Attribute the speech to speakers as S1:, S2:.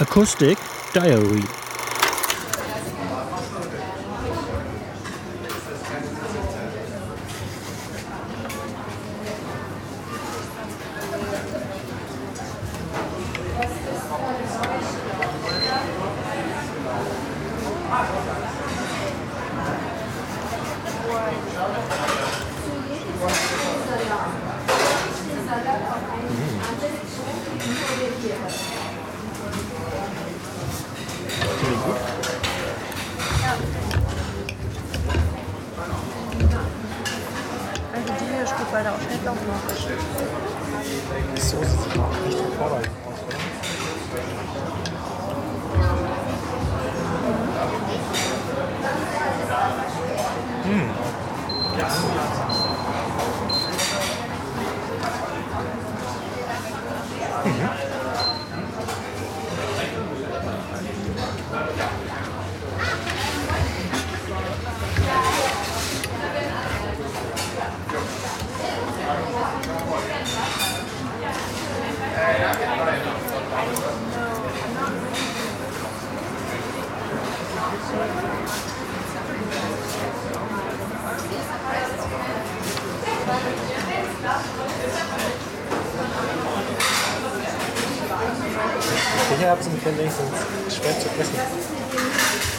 S1: Acoustic Diary.
S2: Also die hier steht bei der Aufschnitt auch noch.
S3: So sieht auch nicht hervorragend aus, oder? Kichererbsen finde ich sind schwer zu essen.